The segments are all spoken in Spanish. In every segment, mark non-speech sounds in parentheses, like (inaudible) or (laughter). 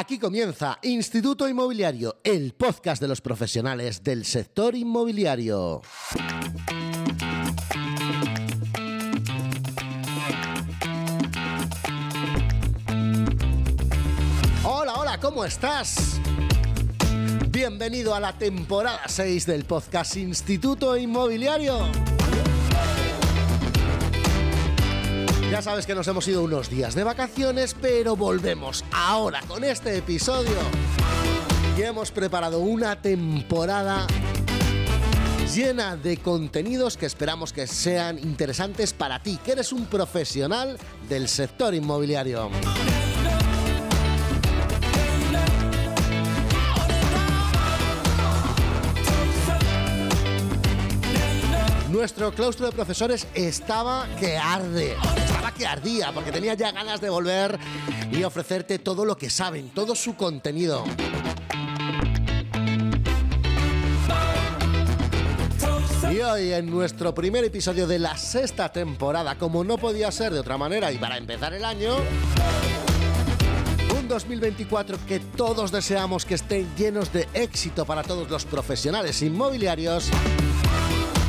Aquí comienza Instituto Inmobiliario, el podcast de los profesionales del sector inmobiliario. Hola, hola, ¿cómo estás? Bienvenido a la temporada 6 del podcast Instituto Inmobiliario. Ya sabes que nos hemos ido unos días de vacaciones, pero volvemos ahora con este episodio. Y hemos preparado una temporada llena de contenidos que esperamos que sean interesantes para ti, que eres un profesional del sector inmobiliario. Nuestro claustro de profesores estaba que arde, estaba que ardía, porque tenía ya ganas de volver y ofrecerte todo lo que saben, todo su contenido. Y hoy en nuestro primer episodio de la sexta temporada, como no podía ser de otra manera y para empezar el año, un 2024 que todos deseamos que esté llenos de éxito para todos los profesionales inmobiliarios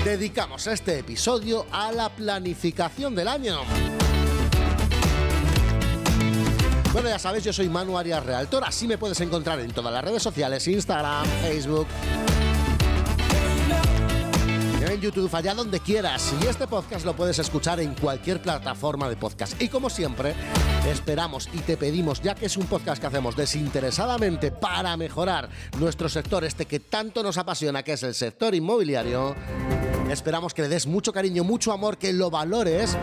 dedicamos este episodio a la planificación del año. Bueno, ya sabes, yo soy Manu Arias Realtor, así me puedes encontrar en todas las redes sociales, Instagram, Facebook, en YouTube, allá donde quieras. Y este podcast lo puedes escuchar en cualquier plataforma de podcast. Y como siempre, esperamos y te pedimos, ya que es un podcast que hacemos desinteresadamente para mejorar nuestro sector, este que tanto nos apasiona, que es el sector inmobiliario, esperamos que le des mucho cariño, mucho amor, que lo valores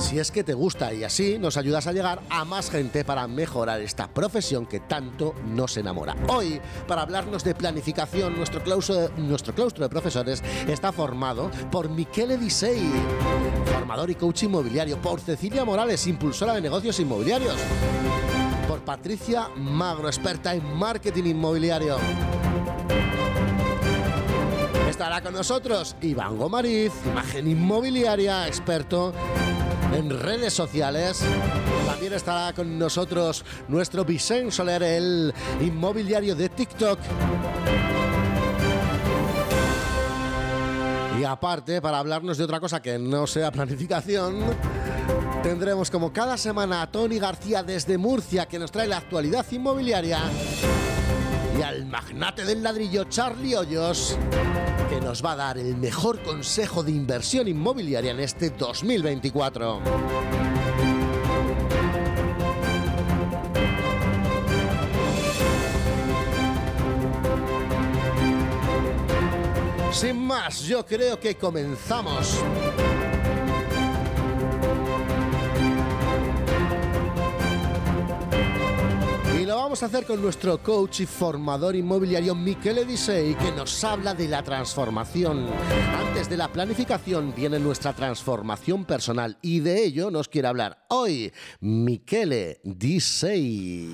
si es que te gusta y así nos ayudas a llegar a más gente para mejorar esta profesión que tanto nos enamora. Hoy, para hablarnos de planificación, nuestro claustro, nuestro claustro de profesores está formado por Michele Disei, formador y coach inmobiliario, por Cecilia Morales, impulsora de negocios inmobiliarios, por Patricia Magro, experta en marketing inmobiliario. Estará con nosotros Iván Gomariz, imagen inmobiliaria, experto en redes sociales. También estará con nosotros nuestro Vicente Soler, el inmobiliario de TikTok. Y aparte, para hablarnos de otra cosa que no sea planificación, tendremos como cada semana a Tony García desde Murcia que nos trae la actualidad inmobiliaria y al magnate del ladrillo Charlie Hoyos que nos va a dar el mejor consejo de inversión inmobiliaria en este 2024. Sin más, yo creo que comenzamos. Vamos a hacer con nuestro coach y formador inmobiliario Michele Disei, que nos habla de la transformación. Antes de la planificación viene nuestra transformación personal y de ello nos quiere hablar hoy Michele Disei.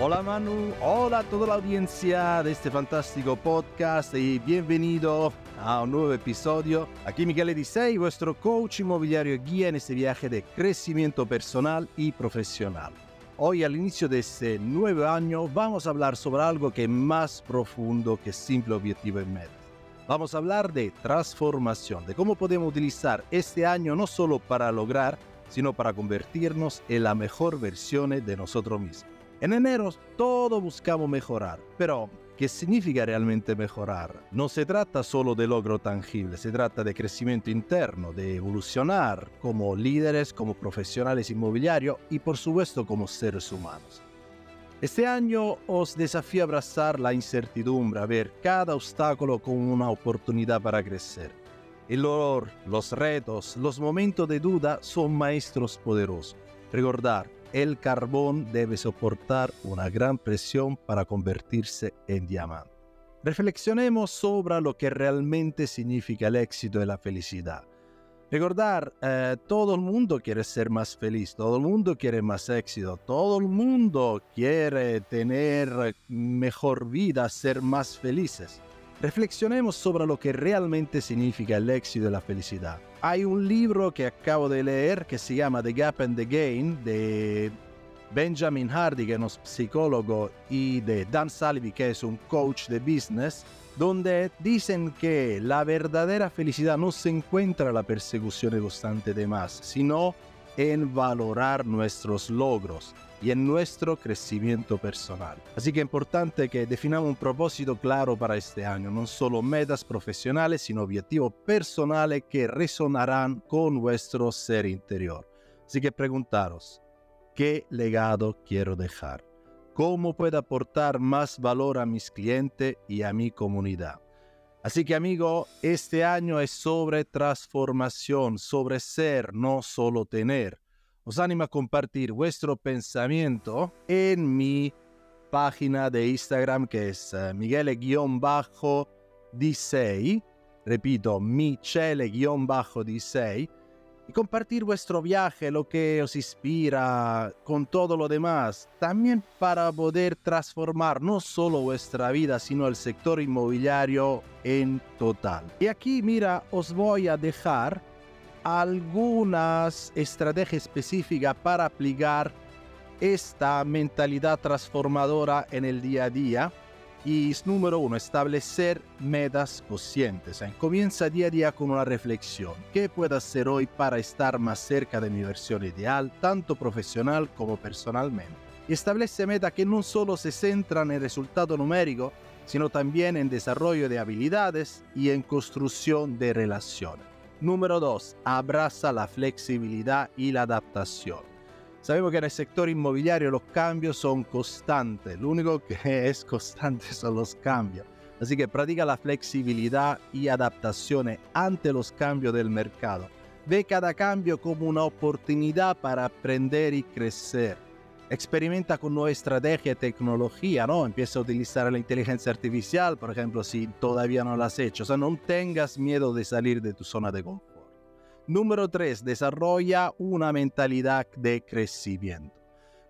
Hola Manu, hola a toda la audiencia de este fantástico podcast y bienvenido a un nuevo episodio. Aquí Miguel Edisei, vuestro coach inmobiliario guía en este viaje de crecimiento personal y profesional. Hoy al inicio de este nuevo año vamos a hablar sobre algo que es más profundo que simple objetivo en metas. Vamos a hablar de transformación, de cómo podemos utilizar este año no solo para lograr, sino para convertirnos en la mejor versión de nosotros mismos. En enero todo buscamos mejorar, pero ¿qué significa realmente mejorar? No se trata solo de logro tangible, se trata de crecimiento interno, de evolucionar como líderes, como profesionales inmobiliarios y por supuesto como seres humanos. Este año os desafío a abrazar la incertidumbre, a ver cada obstáculo como una oportunidad para crecer. El dolor, los retos, los momentos de duda son maestros poderosos. Recordar, el carbón debe soportar una gran presión para convertirse en diamante. Reflexionemos sobre lo que realmente significa el éxito y la felicidad. Recordar, eh, todo el mundo quiere ser más feliz, todo el mundo quiere más éxito, todo el mundo quiere tener mejor vida, ser más felices. Reflexionemos sobre lo que realmente significa el éxito y la felicidad. Hay un libro que acabo de leer que se llama The Gap and the Gain de Benjamin Hardy, que es un psicólogo, y de Dan Salvi, que es un coach de business, donde dicen que la verdadera felicidad no se encuentra en la persecución constante de más, sino en valorar nuestros logros y en nuestro crecimiento personal. Así que es importante que definamos un propósito claro para este año, no solo metas profesionales, sino objetivos personales que resonarán con vuestro ser interior. Así que preguntaros, ¿qué legado quiero dejar? ¿Cómo puedo aportar más valor a mis clientes y a mi comunidad? Así que amigo, este año es sobre transformación, sobre ser, no solo tener. Os animo a compartir vuestro pensamiento en mi página de Instagram que es eh, Michele-Disei. Repito, Michele-Disei y compartir vuestro viaje, lo que os inspira con todo lo demás, también para poder transformar no solo vuestra vida, sino el sector inmobiliario en total. Y aquí, mira, os voy a dejar algunas estrategias específicas para aplicar esta mentalidad transformadora en el día a día y número uno, establecer metas conscientes. comienza día a día con una reflexión. ¿Qué puedo hacer hoy para estar más cerca de mi versión ideal, tanto profesional como personalmente? Y establece metas que no solo se centran en el resultado numérico, sino también en desarrollo de habilidades y en construcción de relaciones. Número 2. Abraza la flexibilidad y la adaptación. Sabemos que en el sector inmobiliario los cambios son constantes. Lo único que (laughs) es constante son los cambios. Así que practica la flexibilidad y adaptaciones ante los cambios del mercado. Ve cada cambio como una oportunidad para aprender y crecer. Experimenta con nueva estrategia y tecnología, ¿no? Empieza a utilizar la inteligencia artificial, por ejemplo, si todavía no lo has hecho. O sea, no tengas miedo de salir de tu zona de confort. Número 3. Desarrolla una mentalidad de crecimiento.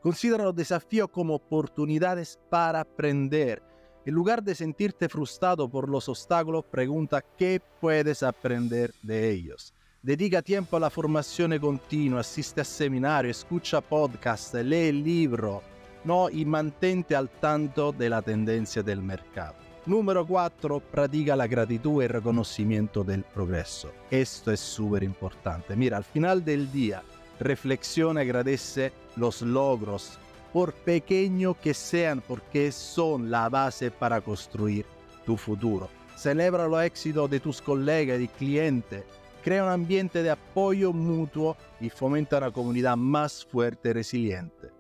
Considera los desafíos como oportunidades para aprender. En lugar de sentirte frustrado por los obstáculos, pregunta qué puedes aprender de ellos. Dedica tiempo a la formación continua, asiste a seminarios, escucha podcast, lee libro, no, y mantente al tanto de la tendencia del mercado. Número 4. Practica la gratitud y el reconocimiento del progreso. Esto es súper importante. Mira, al final del día, reflexiona y agradece los logros, por pequeño que sean, porque son la base para construir tu futuro. Celebra los éxitos de tus colegas y clientes. Crea un ambiente de apoyo mutuo y fomenta una comunidad más fuerte y resiliente.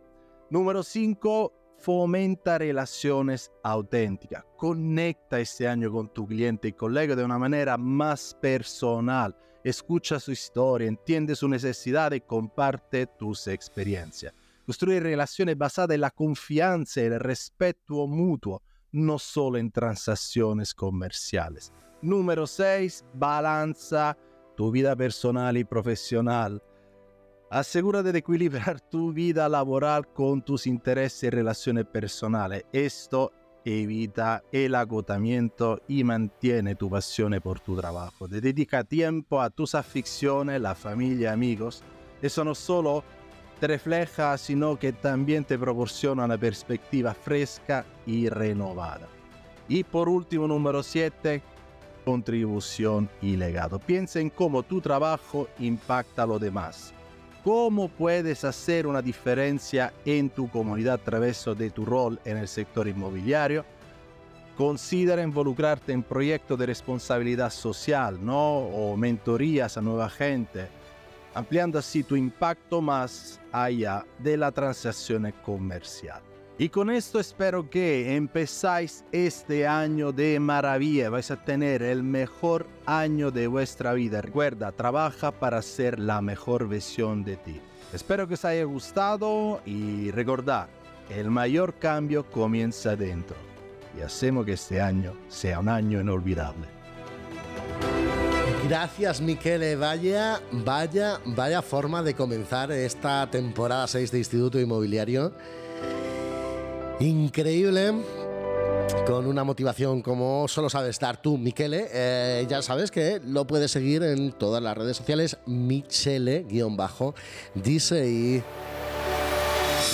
Número 5 fomenta relaciones auténticas. Conecta este año con tu cliente y colega de una manera más personal. Escucha su historia, entiende su necesidad y comparte tus experiencias. Construir relaciones basadas en la confianza y el respeto mutuo, no solo en transacciones comerciales. Número 6. Balanza tu vida personal y profesional Asegúrate de equilibrar tu vida laboral con tus intereses y relaciones personales. Esto evita el agotamiento y mantiene tu pasión por tu trabajo. dedica tiempo a tus aficiones, la familia, amigos. Eso no solo te refleja, sino que también te proporciona una perspectiva fresca y renovada. Y por último, número 7, contribución y legado. Piensa en cómo tu trabajo impacta a los demás cómo puedes hacer una diferencia en tu comunidad a través de tu rol en el sector inmobiliario. Considera involucrarte en proyectos de responsabilidad social, ¿no? O mentorías a nueva gente, ampliando así tu impacto más allá de la transacción comercial. Y con esto espero que empezáis este año de maravilla. Vais a tener el mejor año de vuestra vida. Recuerda, trabaja para ser la mejor versión de ti. Espero que os haya gustado y recordad, el mayor cambio comienza dentro. y hacemos que este año sea un año inolvidable. Gracias, Miquele. Vaya, vaya, vaya forma de comenzar esta temporada 6 de Instituto Inmobiliario. Increíble con una motivación como solo sabes estar tú, Miquele. Eh, ya sabes que lo puedes seguir en todas las redes sociales, Michele-dice y...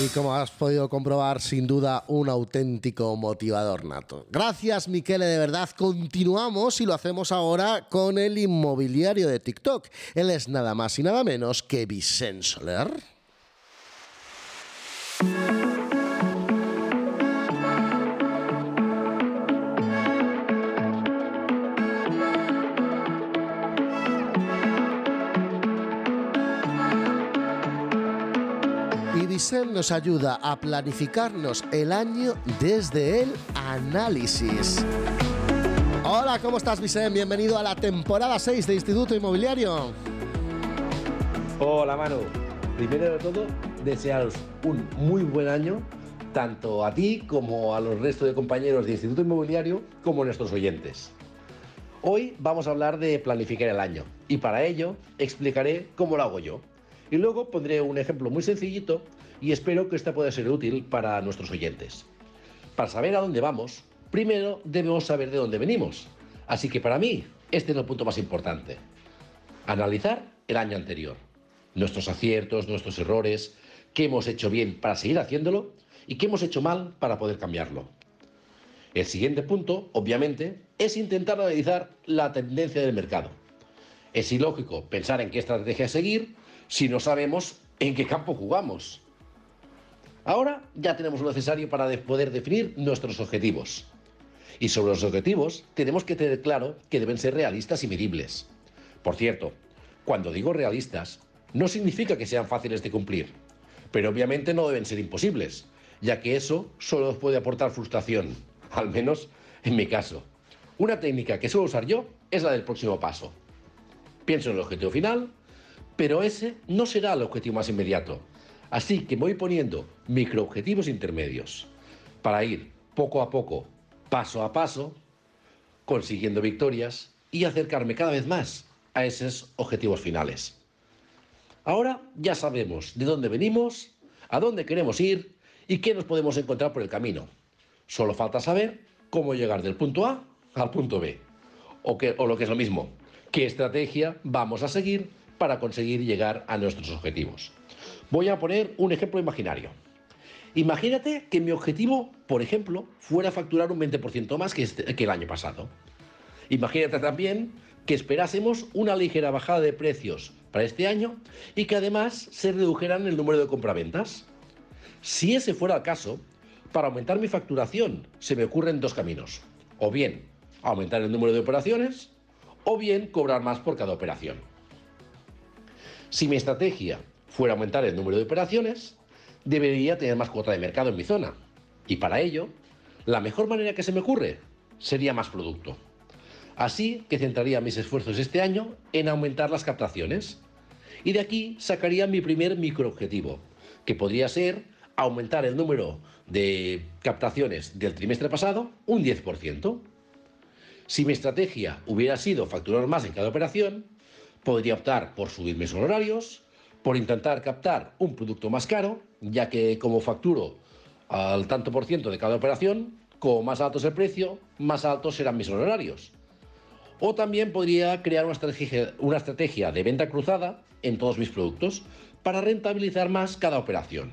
Y como has podido comprobar, sin duda, un auténtico motivador nato. Gracias, Miquele, de verdad. Continuamos y lo hacemos ahora con el inmobiliario de TikTok. Él es nada más y nada menos que Vicente Soler. Nos ayuda a planificarnos el año desde el análisis. Hola, ¿cómo estás, Vicente? Bienvenido a la temporada 6 de Instituto Inmobiliario. Hola, Manu. Primero de todo, desearos un muy buen año, tanto a ti como a los restos de compañeros de Instituto Inmobiliario, como a nuestros oyentes. Hoy vamos a hablar de planificar el año y para ello explicaré cómo lo hago yo. Y luego pondré un ejemplo muy sencillito y espero que esta pueda ser útil para nuestros oyentes. Para saber a dónde vamos, primero debemos saber de dónde venimos. Así que para mí, este es el punto más importante. Analizar el año anterior. Nuestros aciertos, nuestros errores, qué hemos hecho bien para seguir haciéndolo y qué hemos hecho mal para poder cambiarlo. El siguiente punto, obviamente, es intentar analizar la tendencia del mercado. Es ilógico pensar en qué estrategia seguir si no sabemos en qué campo jugamos. Ahora ya tenemos lo necesario para poder definir nuestros objetivos. Y sobre los objetivos tenemos que tener claro que deben ser realistas y medibles. Por cierto, cuando digo realistas, no significa que sean fáciles de cumplir, pero obviamente no deben ser imposibles, ya que eso solo nos puede aportar frustración, (laughs) al menos en mi caso. Una técnica que suelo usar yo es la del próximo paso. Pienso en el objetivo final, pero ese no será el objetivo más inmediato, Así que voy poniendo microobjetivos intermedios para ir poco a poco, paso a paso, consiguiendo victorias y acercarme cada vez más a esos objetivos finales. Ahora ya sabemos de dónde venimos, a dónde queremos ir y qué nos podemos encontrar por el camino. Solo falta saber cómo llegar del punto A al punto B. O, o lo que es lo mismo, qué estrategia vamos a seguir para conseguir llegar a nuestros objetivos. Voy a poner un ejemplo imaginario. Imagínate que mi objetivo, por ejemplo, fuera facturar un 20% más este, que, el año pasado. Imagínate también que esperásemos una ligera bajada de precios para este año y que además se redujeran el número de compraventas. Si ese fuera el caso, para aumentar mi facturación se me ocurren dos caminos. O bien aumentar el número de operaciones o bien cobrar más por cada operación. Si mi estrategia fuera aumentar el número de operaciones, debería tener más cuota de mercado en mi zona. Y para ello, la mejor manera que se me ocurre sería más producto. Así que centraría mis esfuerzos este año en aumentar las captaciones. Y de aquí sacaría mi primer microobjetivo, que podría ser aumentar el número de captaciones del trimestre pasado un 10%. Si mi estrategia hubiera sido facturar más en cada operación, podría optar por subir mis honorarios, por intentar captar un producto más caro, ya que como facturo al tanto por ciento de cada operación, como más alto es el precio, más altos serán mis honorarios. O también podría crear una estrategia, una estrategia de venta cruzada en todos mis productos para rentabilizar más cada operación.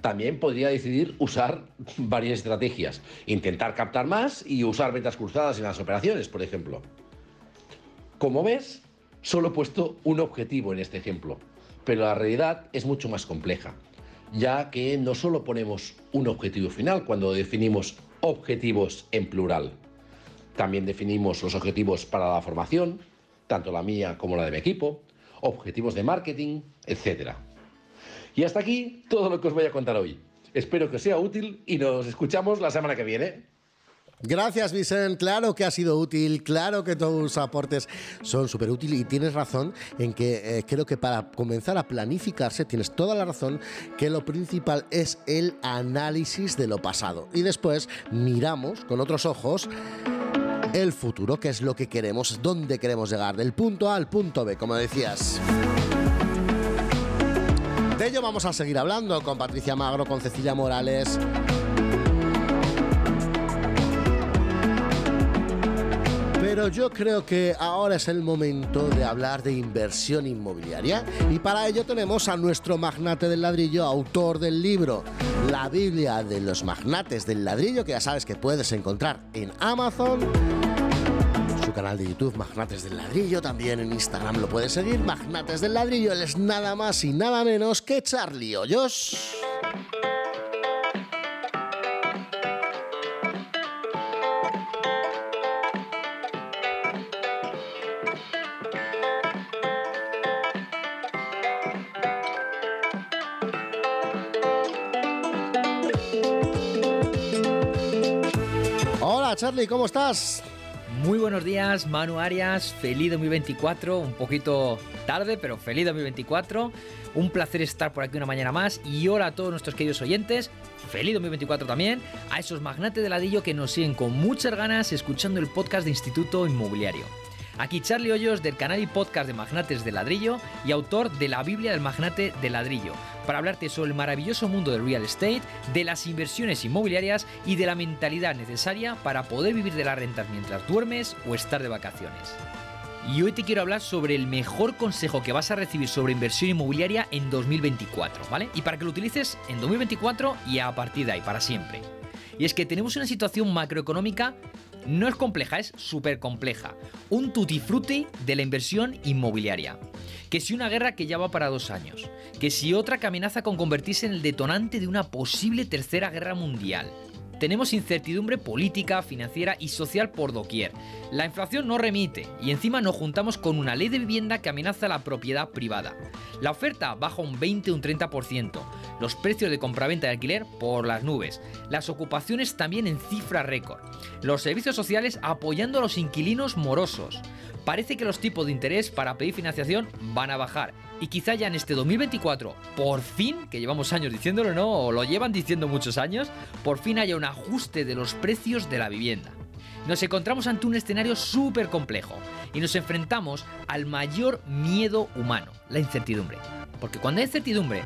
También podría decidir usar (laughs) varias estrategias, intentar captar más y usar ventas cruzadas en las operaciones, por ejemplo. Como ves, Solo he puesto un objetivo en este ejemplo, pero la realidad es mucho más compleja, ya que no solo ponemos un objetivo final cuando definimos objetivos en plural, también definimos los objetivos para la formación, tanto la mía como la de mi equipo, objetivos de marketing, etc. Y hasta aquí todo lo que os voy a contar hoy. Espero que os sea útil y nos escuchamos la semana que viene. Gracias, Vicente. Claro que ha sido útil, claro que todos tus aportes son súper útiles y tienes razón en que eh, creo que para comenzar a planificarse tienes toda la razón que lo principal es el análisis de lo pasado y después miramos con otros ojos el futuro, que es lo que queremos, dónde queremos llegar, del punto A al punto B, como decías. De ello vamos a seguir hablando con Patricia Magro, con Cecilia Morales. Pero yo creo que ahora es el momento de hablar de inversión inmobiliaria. Y para ello tenemos a nuestro magnate del ladrillo, autor del libro La Biblia de los magnates del ladrillo, que ya sabes que puedes encontrar en Amazon. Su canal de YouTube Magnates del Ladrillo, también en Instagram lo puedes seguir, Magnates del Ladrillo, él es nada más y nada menos que Charlie Hoyos. ¿Cómo estás? Muy buenos días, Manu Arias, feliz 2024, un poquito tarde, pero feliz 2024. Un placer estar por aquí una mañana más y hola a todos nuestros queridos oyentes, feliz 2024 también, a esos magnates de ladrillo que nos siguen con muchas ganas escuchando el podcast de Instituto Inmobiliario. Aquí Charlie Hoyos del canal y podcast de Magnates de Ladrillo y autor de la Biblia del Magnate de Ladrillo, para hablarte sobre el maravilloso mundo del real estate, de las inversiones inmobiliarias y de la mentalidad necesaria para poder vivir de las rentas mientras duermes o estar de vacaciones. Y hoy te quiero hablar sobre el mejor consejo que vas a recibir sobre inversión inmobiliaria en 2024, ¿vale? Y para que lo utilices en 2024 y a partir de ahí, para siempre. Y es que tenemos una situación macroeconómica no es compleja, es súper compleja. Un tutti frutti de la inversión inmobiliaria. Que si una guerra que ya va para dos años. Que si otra que amenaza con convertirse en el detonante de una posible tercera guerra mundial. Tenemos incertidumbre política, financiera y social por doquier. La inflación no remite y encima nos juntamos con una ley de vivienda que amenaza la propiedad privada. La oferta baja un 20 o un 30%. Los precios de compraventa de alquiler por las nubes. Las ocupaciones también en cifra récord. Los servicios sociales apoyando a los inquilinos morosos. Parece que los tipos de interés para pedir financiación van a bajar y quizá ya en este 2024, por fin, que llevamos años diciéndolo, ¿no? O lo llevan diciendo muchos años, por fin haya un ajuste de los precios de la vivienda. Nos encontramos ante un escenario súper complejo y nos enfrentamos al mayor miedo humano, la incertidumbre. Porque cuando hay incertidumbre,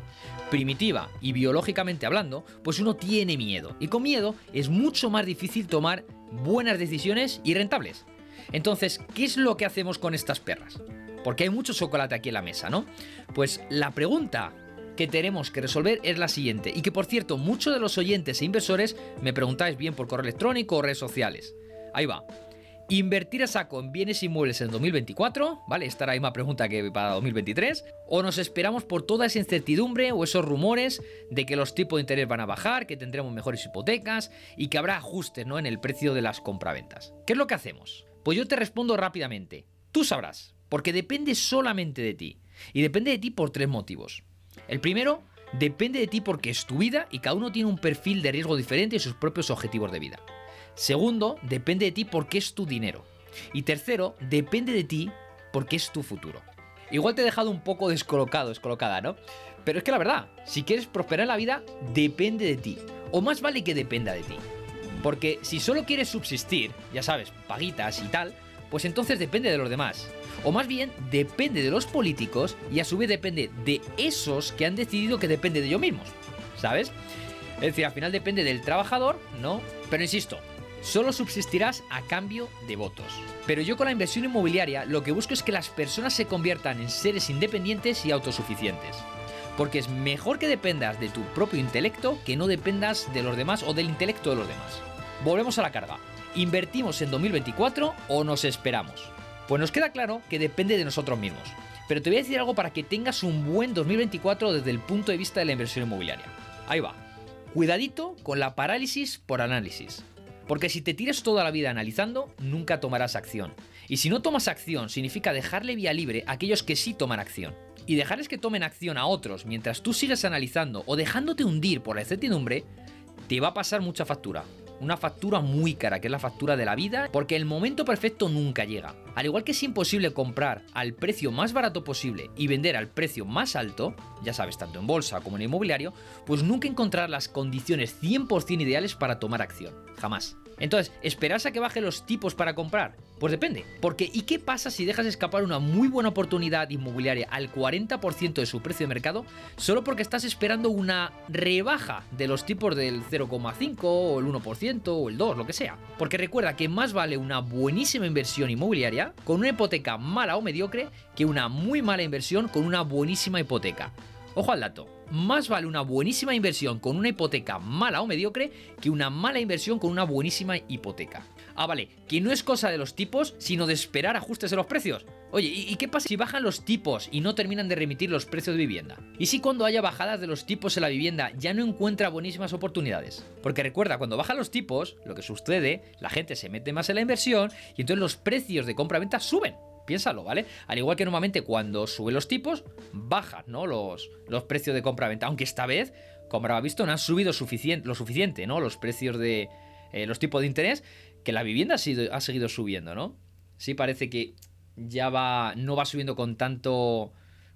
primitiva y biológicamente hablando, pues uno tiene miedo. Y con miedo es mucho más difícil tomar buenas decisiones y rentables. Entonces, ¿qué es lo que hacemos con estas perras? porque hay mucho chocolate aquí en la mesa, ¿no? Pues la pregunta que tenemos que resolver es la siguiente, y que por cierto, muchos de los oyentes e inversores me preguntáis bien por correo electrónico o redes sociales. Ahí va. ¿Invertir a saco en bienes inmuebles en 2024? ¿Vale? Esta era la misma pregunta que para 2023. ¿O nos esperamos por toda esa incertidumbre o esos rumores de que los tipos de interés van a bajar, que tendremos mejores hipotecas y que habrá ajustes ¿no? en el precio de las compraventas? ¿Qué es lo que hacemos? Pues yo te respondo rápidamente. Tú sabrás. Porque depende solamente de ti. Y depende de ti por tres motivos. El primero, depende de ti porque es tu vida y cada uno tiene un perfil de riesgo diferente y sus propios objetivos de vida. Segundo, depende de ti porque es tu dinero. Y tercero, depende de ti porque es tu futuro. Igual te he dejado un poco descolocado, descolocada, ¿no? Pero es que la verdad, si quieres prosperar en la vida, depende de ti. O más vale que dependa de ti. Porque si solo quieres subsistir, ya sabes, paguitas y tal, pues entonces depende de los demás. O más bien, depende de los políticos y a su vez depende de esos que han decidido que depende de ellos mismos. ¿Sabes? Es decir, al final depende del trabajador, ¿no? Pero insisto, solo subsistirás a cambio de votos. Pero yo con la inversión inmobiliaria lo que busco es que las personas se conviertan en seres independientes y autosuficientes. Porque es mejor que dependas de tu propio intelecto que no dependas de los demás o del intelecto de los demás. Volvemos a la carga. ¿Invertimos en 2024 o nos esperamos? Pues nos queda claro que depende de nosotros mismos. Pero te voy a decir algo para que tengas un buen 2024 desde el punto de vista de la inversión inmobiliaria. Ahí va. Cuidadito con la parálisis por análisis. Porque si te tiras toda la vida analizando, nunca tomarás acción. Y si no tomas acción, significa dejarle vía libre a aquellos que sí toman acción. Y dejarles que tomen acción a otros mientras tú sigues analizando o dejándote hundir por la incertidumbre, te va a pasar mucha factura. Una factura muy cara, que es la factura de la vida, porque el momento perfecto nunca llega. Al igual que es imposible comprar al precio más barato posible y vender al precio más alto, ya sabes, tanto en bolsa como en inmobiliario, pues nunca encontrar las condiciones 100% ideales para tomar acción. Jamás. Entonces, ¿esperas a que baje los tipos para comprar? Pues depende. Porque ¿y qué pasa si dejas escapar una muy buena oportunidad inmobiliaria al 40% de su precio de mercado solo porque estás esperando una rebaja de los tipos del 0,5 o el 1% o el 2, lo que sea? Porque recuerda que más vale una buenísima inversión inmobiliaria con una hipoteca mala o mediocre que una muy mala inversión con una buenísima hipoteca. Ojo al dato más vale una buenísima inversión con una hipoteca mala o mediocre que una mala inversión con una buenísima hipoteca. Ah, vale, que no es cosa de los tipos, sino de esperar ajustes de los precios. Oye, ¿y qué pasa si bajan los tipos y no terminan de remitir los precios de vivienda? ¿Y si cuando haya bajadas de los tipos en la vivienda ya no encuentra buenísimas oportunidades? Porque recuerda, cuando bajan los tipos, lo que sucede, la gente se mete más en la inversión y entonces los precios de compra-venta suben. Piénsalo, ¿vale? Al igual que normalmente cuando suben los tipos, bajan, ¿no? Los, los precios de compra-venta. Aunque esta vez, como habrá visto, no han subido suficiente, lo suficiente, ¿no? Los precios de. Eh, los tipos de interés, que la vivienda ha, sido, ha seguido subiendo, ¿no? Sí, parece que ya va. no va subiendo con tanto.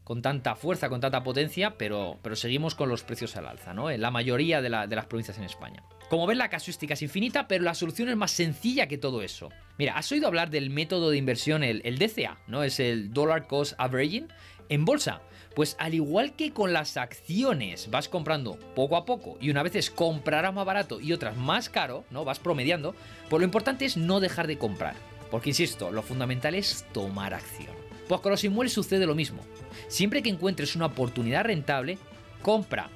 Con tanta fuerza, con tanta potencia, pero, pero seguimos con los precios al alza, ¿no? En la mayoría de, las provincias en España. Como ves, la casuística es infinita, pero la solución es más sencilla que todo eso. Mira, ¿has oído hablar del método de inversión, el, DCA, ¿no? Es el Dollar Cost Averaging en bolsa. Pues al igual que con las acciones vas comprando poco a poco y una vez comprarás más barato y otras más caro, ¿no? Vas promediando, pues lo importante es no dejar de comprar. Porque insisto, lo fundamental es tomar acción. Pues con los inmuebles sucede lo mismo. Siempre que encuentres una oportunidad rentable, compra,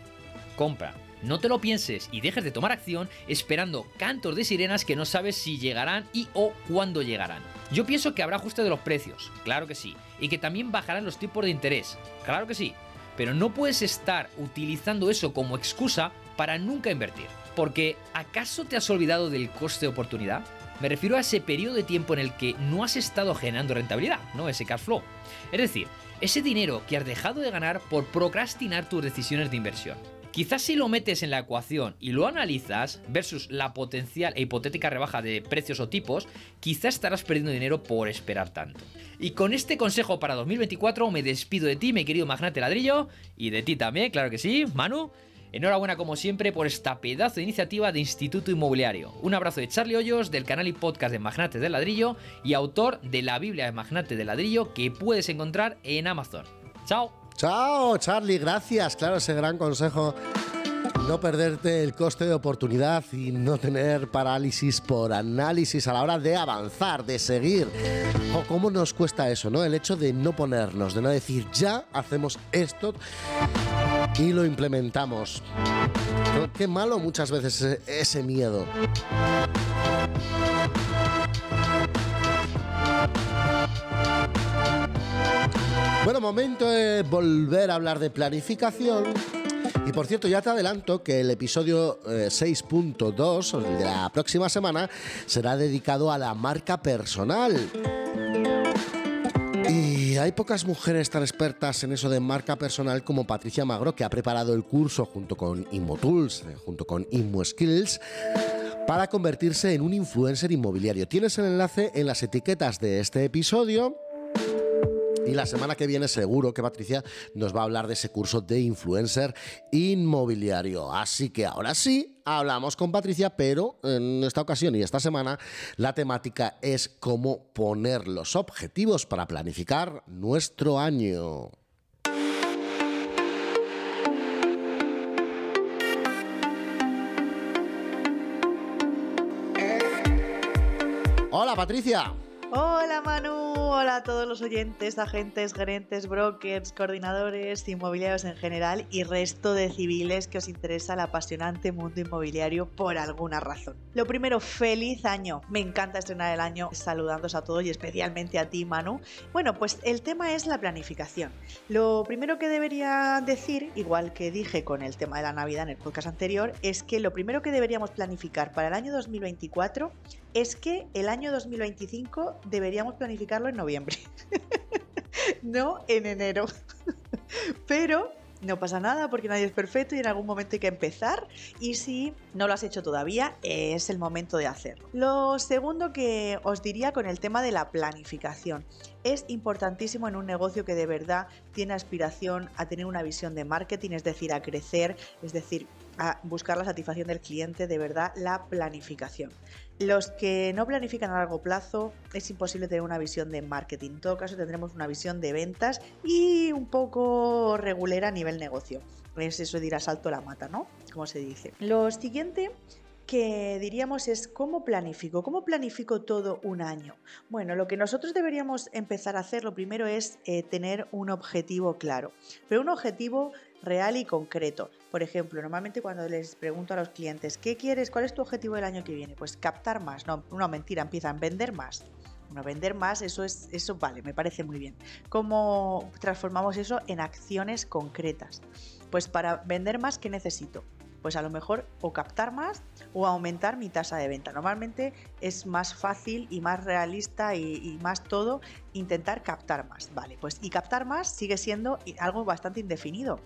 compra. No te lo pienses y dejes de tomar acción esperando cantos de sirenas que no sabes si llegarán y o cuándo llegarán. Yo pienso que habrá ajuste de los precios, claro que sí, y que también bajarán los tipos de interés, claro que sí, pero no puedes estar utilizando eso como excusa para nunca invertir. Porque ¿acaso te has olvidado del coste de oportunidad? Me refiero a ese periodo de tiempo en el que no has estado generando rentabilidad, ¿no? Ese cash flow. Es decir, ese dinero que has dejado de ganar por procrastinar tus decisiones de inversión. Quizás si lo metes en la ecuación y lo analizas versus la potencial e hipotética rebaja de precios o tipos, quizás estarás perdiendo dinero por esperar tanto. Y con este consejo para 2024 me despido de ti, mi querido magnate ladrillo, y de ti también, claro que sí, Manu. Enhorabuena como siempre por esta pedazo de iniciativa de Instituto Inmobiliario. Un abrazo de Charlie Hoyos del canal y podcast de Magnates del Ladrillo y autor de la Biblia de Magnate del Ladrillo que puedes encontrar en Amazon. ¡Chao! Chao, Charlie, gracias. Claro, ese gran consejo. No perderte el coste de oportunidad y no tener parálisis por análisis a la hora de avanzar, de seguir. O cómo nos cuesta eso, ¿no? El hecho de no ponernos, de no decir ya hacemos esto y lo implementamos. Qué malo muchas veces ese miedo. Bueno, momento de volver a hablar de planificación. Y por cierto, ya te adelanto que el episodio 6.2 eh, de la próxima semana será dedicado a la marca personal. Hay pocas mujeres tan expertas en eso de marca personal como Patricia Magro, que ha preparado el curso junto con InmoTools, eh, junto con InmoSkills, para convertirse en un influencer inmobiliario. Tienes el enlace en las etiquetas de este episodio y la semana que viene seguro que Patricia nos va a hablar de ese curso de influencer inmobiliario. Así que ahora sí, hablamos con Patricia, pero en esta ocasión y esta semana la temática es cómo poner los objetivos para planificar nuestro año. Hola Patricia. Hola Manu, hola a todos los oyentes, agentes, gerentes, brokers, coordinadores, inmobiliarios en general y resto de civiles que os interesa el apasionante mundo inmobiliario por alguna razón. Lo primero, feliz año. Me encanta estrenar el año saludándos a todos y especialmente a ti Manu. Bueno, pues el tema es la planificación. Lo primero que debería decir, igual que dije con el tema de la Navidad en el podcast anterior, es que lo primero que deberíamos planificar para el año 2024 es que el año 2025 deberíamos planificarlo en noviembre, (laughs) no en enero. (laughs) Pero no pasa nada porque nadie es perfecto y en algún momento hay que empezar. Y si no lo has hecho todavía, es el momento de hacerlo. Lo segundo que os diría con el tema de la planificación. Es importantísimo en un negocio que de verdad tiene aspiración a tener una visión de marketing, es decir, a crecer, es decir, a buscar la satisfacción del cliente, de verdad, la planificación. Los que no planifican a largo plazo es imposible tener una visión de marketing. En todo caso, tendremos una visión de ventas y un poco regulera a nivel negocio. Es eso de ir a salto la mata, ¿no? Como se dice. Lo siguiente que diríamos es cómo planifico, cómo planifico todo un año. Bueno, lo que nosotros deberíamos empezar a hacer lo primero es eh, tener un objetivo claro, pero un objetivo real y concreto. Por ejemplo, normalmente cuando les pregunto a los clientes, ¿qué quieres? ¿Cuál es tu objetivo del año que viene? Pues captar más. No, una mentira, empiezan a vender más. Bueno, vender más, eso es, eso vale, me parece muy bien. ¿Cómo transformamos eso en acciones concretas? Pues para vender más, ¿qué necesito? Pues a lo mejor o captar más o aumentar mi tasa de venta. Normalmente es más fácil y más realista y, y, más todo intentar captar más. Vale, pues y captar más sigue siendo algo bastante indefinido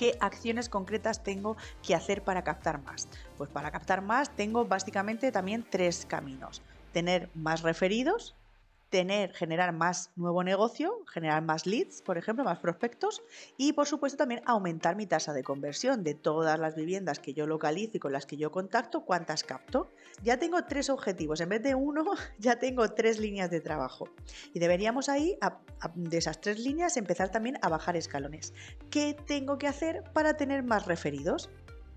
qué acciones concretas tengo que hacer para captar más. Pues para captar más tengo básicamente también tres caminos. Tener más referidos, tener, generar más nuevo negocio, generar más leads, por ejemplo, más prospectos y por supuesto también aumentar mi tasa de conversión de todas las viviendas que yo localizo y con las que yo contacto, cuántas capto. Ya tengo tres objetivos, en vez de uno (laughs) ya tengo tres líneas de trabajo y deberíamos ahí de esas tres líneas empezar también a bajar escalones. ¿Qué tengo que hacer para tener más referidos?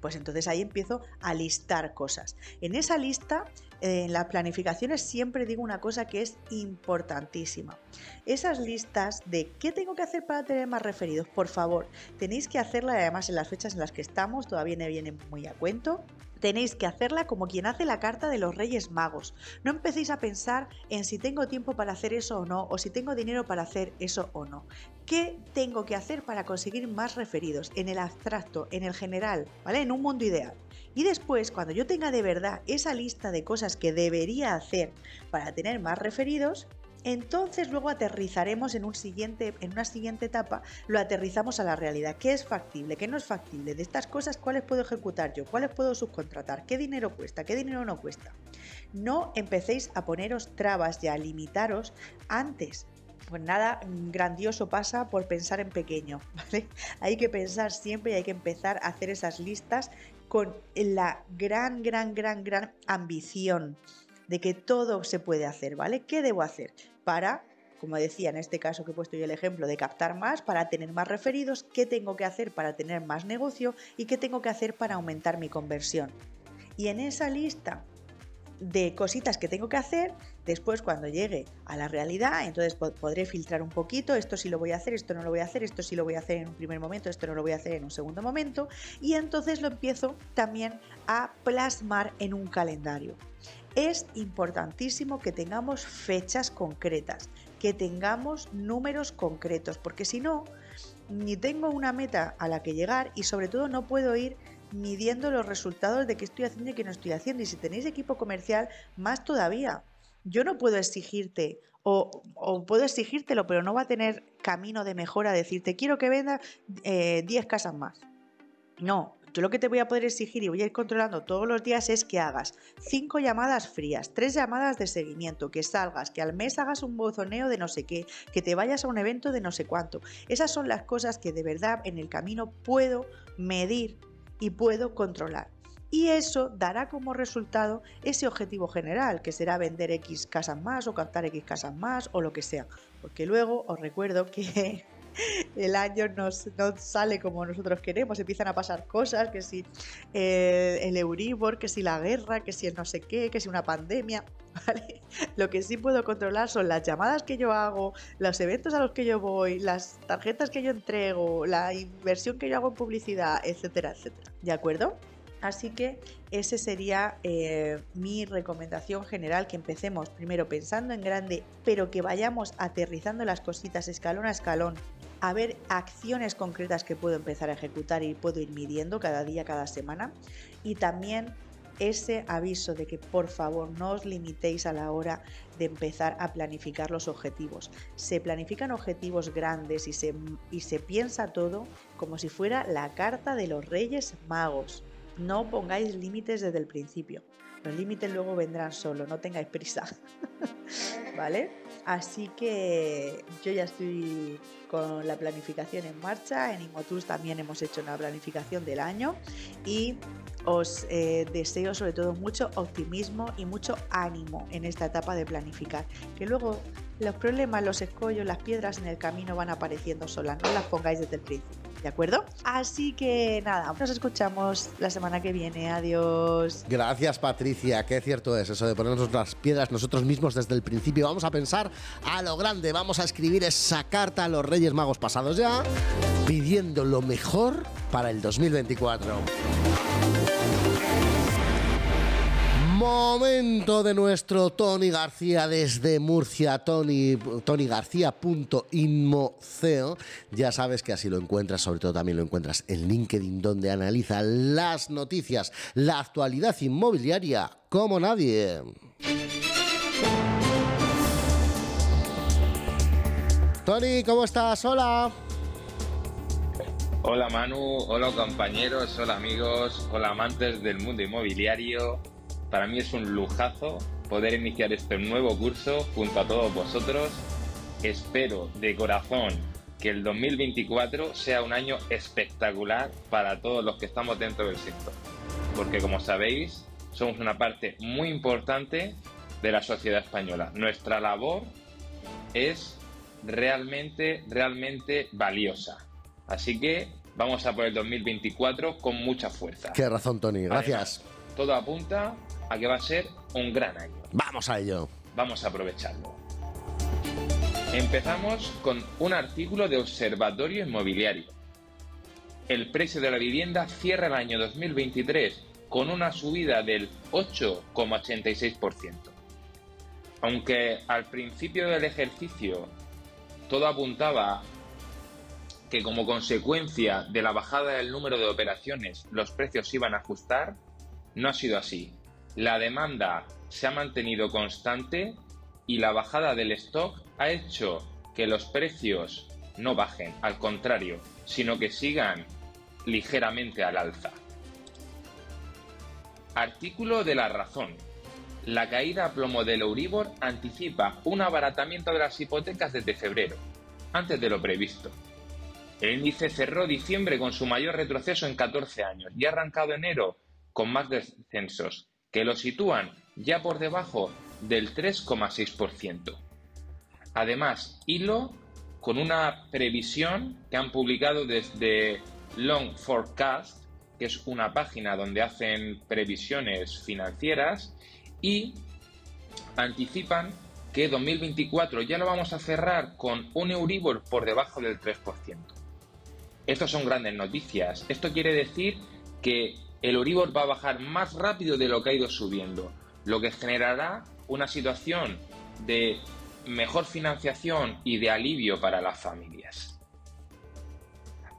Pues entonces ahí empiezo a listar cosas. En esa lista, en las planificaciones siempre digo una cosa que es importantísima. Esas listas de qué tengo que hacer para tener más referidos, por favor, tenéis que hacerla además en las fechas en las que estamos, todavía me viene muy a cuento tenéis que hacerla como quien hace la carta de los Reyes Magos. No empecéis a pensar en si tengo tiempo para hacer eso o no, o si tengo dinero para hacer eso o no. ¿Qué tengo que hacer para conseguir más referidos en el abstracto, en el general, ¿vale? En un mundo ideal. Y después, cuando yo tenga de verdad esa lista de cosas que debería hacer para tener más referidos, entonces luego aterrizaremos en, un siguiente, en una siguiente etapa, lo aterrizamos a la realidad. ¿Qué es factible? ¿Qué no es factible? De estas cosas, ¿cuáles puedo ejecutar yo? ¿Cuáles puedo subcontratar? ¿Qué dinero cuesta? ¿Qué dinero no cuesta? No empecéis a poneros trabas y a limitaros antes pues nada grandioso pasa por pensar en pequeño, (laughs) ¿vale? Hay que pensar siempre y hay que empezar a hacer esas listas con la gran, gran, gran, gran ambición de que todo se puede hacer, ¿vale? ¿Qué debo hacer? para, como decía en este caso que he puesto yo el ejemplo, de captar más, para tener más referidos, qué tengo que hacer para tener más negocio y qué tengo que hacer para aumentar mi conversión. Y en esa lista de cositas que tengo que hacer, después cuando llegue a la realidad, entonces podré filtrar un poquito, esto sí lo voy a hacer, esto no lo voy a hacer, esto sí lo voy a hacer en un primer momento, esto no lo voy a hacer en un segundo momento, y entonces lo empiezo también a plasmar en un calendario. Es importantísimo que tengamos fechas concretas, que tengamos números concretos, porque si no, ni tengo una meta a la que llegar y sobre todo no puedo ir midiendo los resultados de qué estoy haciendo y qué no estoy haciendo. Y si tenéis equipo comercial, más todavía. Yo no puedo exigirte o, puedo exigírtelo, pero no va a tener camino de mejora decirte quiero que venda 10 eh, casas más. No, yo lo que te voy a poder exigir y voy a ir controlando todos los días es que hagas cinco llamadas frías, tres llamadas de seguimiento, que salgas, que al mes hagas un bozoneo de no sé qué, que te vayas a un evento de no sé cuánto. Esas son las cosas que de verdad en el camino puedo medir y puedo controlar. Y eso dará como resultado ese objetivo general, que será vender X casas más o captar X casas más o lo que sea. Porque luego os recuerdo que (laughs) el año no sale como nosotros queremos, empiezan a pasar cosas, que si eh, el Euribor, que si la guerra, que si el no sé qué, que si una pandemia, (laughs) Lo que sí puedo controlar son las llamadas que yo hago, los eventos a los que yo voy, las tarjetas que yo entrego, la inversión que yo hago en publicidad, etcétera, etcétera. ¿De acuerdo? Así que esa sería eh, mi recomendación general, que empecemos primero pensando en grande, pero que vayamos aterrizando las cositas escalón a escalón, a ver acciones concretas que puedo empezar a ejecutar y puedo ir midiendo cada día, cada semana. Y también ese aviso de que por favor no os limitéis a la hora de empezar a planificar los objetivos. Se planifican objetivos grandes y se, y se piensa todo como si fuera la carta de los Reyes Magos. No pongáis límites desde el principio. Los límites luego vendrán solo, no tengáis prisa. (laughs) ¿Vale? Así que yo ya estoy con la planificación en marcha. En Inmotools también hemos hecho una planificación del año y os eh, deseo sobre todo mucho optimismo y mucho ánimo en esta etapa de planificar. Que luego los problemas, los escollos, las piedras en el camino van apareciendo solas, no las pongáis desde el principio. ¿De acuerdo? Así que nada, nos escuchamos la semana que viene. Adiós. Gracias, Patricia. Qué cierto es eso de ponernos las piedras nosotros mismos desde el principio. Vamos a pensar a lo grande. Vamos a escribir esa carta a los Reyes Magos pasados ya, pidiendo lo mejor para el 2024. Momento de nuestro Tony García desde Murcia, Tony, Tony García.inmoceo. Ya sabes que así lo encuentras, sobre todo también lo encuentras en LinkedIn, donde analiza las noticias, la actualidad inmobiliaria como nadie. Tony, ¿cómo estás? Hola. Hola Manu, hola compañeros, hola amigos, hola amantes del mundo inmobiliario. Para mí es un lujazo poder iniciar este nuevo curso junto a todos vosotros. Espero de corazón que el 2024 sea un año espectacular para todos los que estamos dentro del sector. Porque como sabéis, somos una parte muy importante de la sociedad española. Nuestra labor es realmente, realmente valiosa. Así que vamos a por el 2024 con mucha fuerza. Qué razón, Tony. Gracias. todo apunta a que va a ser un gran año. Vamos a ello. Vamos a aprovecharlo. Empezamos con un artículo de Observatorio Inmobiliario. El precio de la vivienda cierra el año 2023 con una subida del 8,86%. Aunque al principio del ejercicio todo apuntaba que como consecuencia de la bajada del número de operaciones los precios iban a ajustar, no ha sido así. La demanda se ha mantenido constante y la bajada del stock ha hecho que los precios no bajen, al contrario, sino que sigan ligeramente al alza. Artículo de la razón. La caída a plomo del Euribor anticipa un abaratamiento de las hipotecas desde febrero, antes de lo previsto. El índice cerró diciembre con su mayor retroceso en 14 años y ha arrancado enero con más descensos, que lo sitúan ya por debajo del 3,6%. Además, hilo con una previsión que han publicado desde Long Forecast, que es una página donde hacen previsiones financieras, y anticipan que 2024 ya lo vamos a cerrar con un Euribor por debajo del 3%. Estas son grandes noticias. Esto quiere decir que el Euribor va a bajar más rápido de lo que ha ido subiendo, lo que generará una situación de mejor financiación y de alivio para las familias.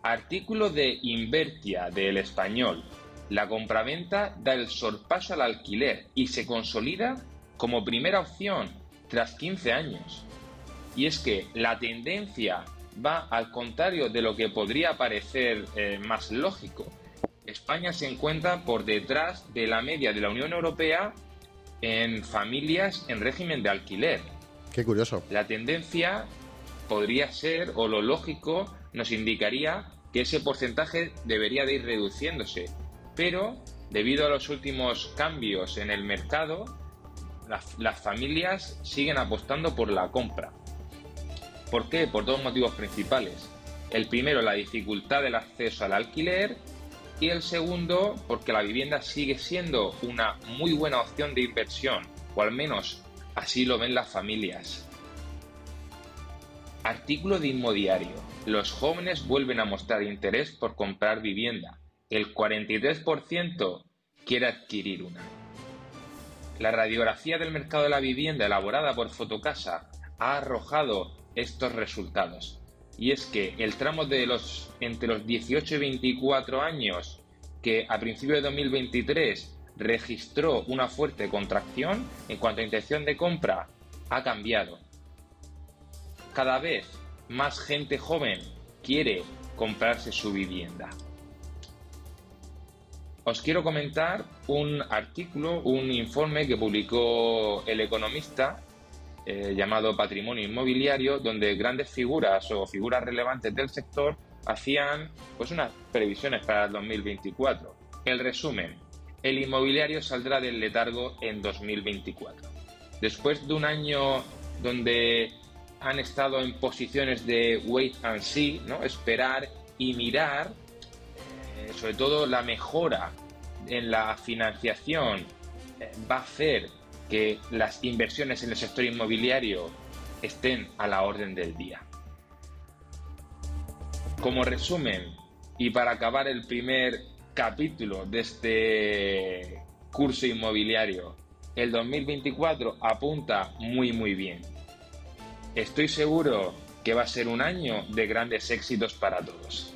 Artículo de Invertia del español. La compraventa da el sorpaso al alquiler y se consolida como primera opción tras 15 años. Y es que la tendencia va al contrario de lo que podría parecer eh, más lógico España se encuentra por detrás de la media de la Unión Europea en familias en régimen de alquiler. Qué curioso. La tendencia podría ser, o lo lógico, nos indicaría que ese porcentaje debería de ir reduciéndose. Pero, debido a los últimos cambios en el mercado, las, las familias siguen apostando por la compra. ¿Por qué? Por dos motivos principales. El primero, la dificultad del acceso al alquiler y el segundo porque la vivienda sigue siendo una muy buena opción de inversión, o al menos así lo ven las familias. Artículo de Inmodiario. Los jóvenes vuelven a mostrar interés por comprar vivienda. El 43% quiere adquirir una. La radiografía del mercado de la vivienda elaborada por Fotocasa ha arrojado estos resultados y es que el tramo de los entre los 18 y 24 años que a principios de 2023 registró una fuerte contracción en cuanto a intención de compra ha cambiado. Cada vez más gente joven quiere comprarse su vivienda. Os quiero comentar un artículo, un informe que publicó El Economista eh, llamado Patrimonio Inmobiliario, donde grandes figuras o figuras relevantes del sector hacían pues unas previsiones para el 2024. El resumen, el inmobiliario saldrá del letargo en 2024. Después de un año donde han estado en posiciones de wait and see, ¿no? esperar y mirar, eh, sobre todo la mejora en la financiación eh, va a hacer que las inversiones en el sector inmobiliario estén a la orden del día. Como resumen, y para acabar el primer capítulo de este curso inmobiliario, el 2024 apunta muy muy bien. Estoy seguro que va a ser un año de grandes éxitos para todos.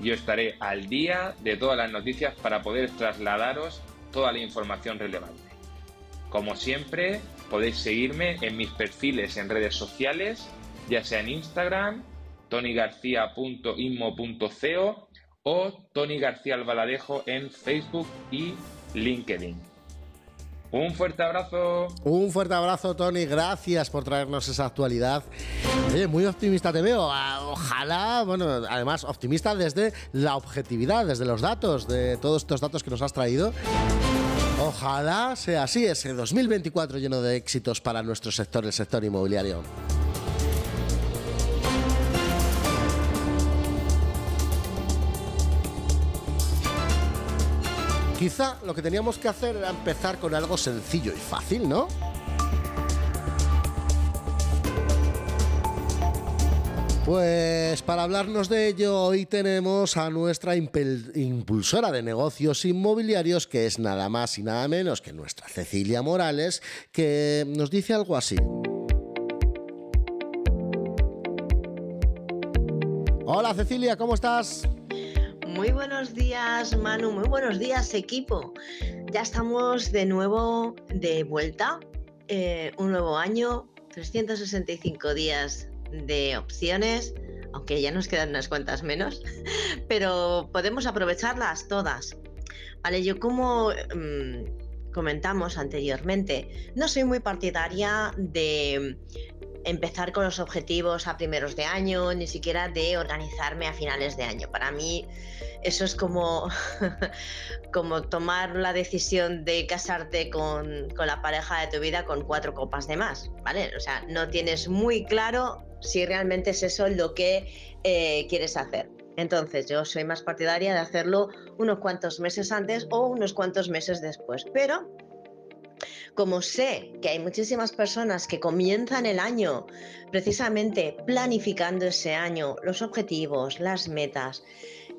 Yo estaré al día de todas las noticias para poder trasladaros toda la información relevante. Como siempre, podéis seguirme en mis perfiles en redes sociales, ya sea en Instagram, tonygarcia.inmo.co o Tony García Albaladejo en Facebook y LinkedIn. Un fuerte abrazo. Un fuerte abrazo, Tony. Gracias por traernos esa actualidad. Muy optimista te veo. Ah, ojalá, bueno, además optimista desde la objetividad, desde los datos, de todos estos datos que nos has traído. Ojalá sea así, ese 2024 lleno de éxitos para nuestro sector, el sector inmobiliario. Quizá lo que teníamos que hacer era empezar con algo sencillo y fácil, ¿no? Pues para hablarnos de ello hoy tenemos a nuestra impulsora de negocios inmobiliarios, que es nada más y nada menos que nuestra Cecilia Morales, que nos dice algo así. Hola Cecilia, ¿cómo estás? Muy buenos días, Manu. Muy buenos días, equipo. Ya estamos de nuevo de vuelta. Eh, un nuevo año, 365 días de opciones, aunque ya nos quedan unas cuantas menos, (laughs) pero podemos aprovecharlas todas. Vale, yo como mm, comentamos anteriormente, no soy muy partidaria de empezar con los objetivos a primeros de año, ni siquiera de organizarme a finales de año. Para mí eso es como, (laughs) como tomar la decisión de casarte con, la pareja de tu vida con cuatro copas de más, ¿vale? O sea, no tienes muy claro si realmente es eso lo que eh, quieres hacer. Entonces, yo soy más partidaria de hacerlo unos cuantos meses antes o unos cuantos meses después. Pero como sé que hay muchísimas personas que comienzan el año precisamente planificando ese año, los objetivos, las metas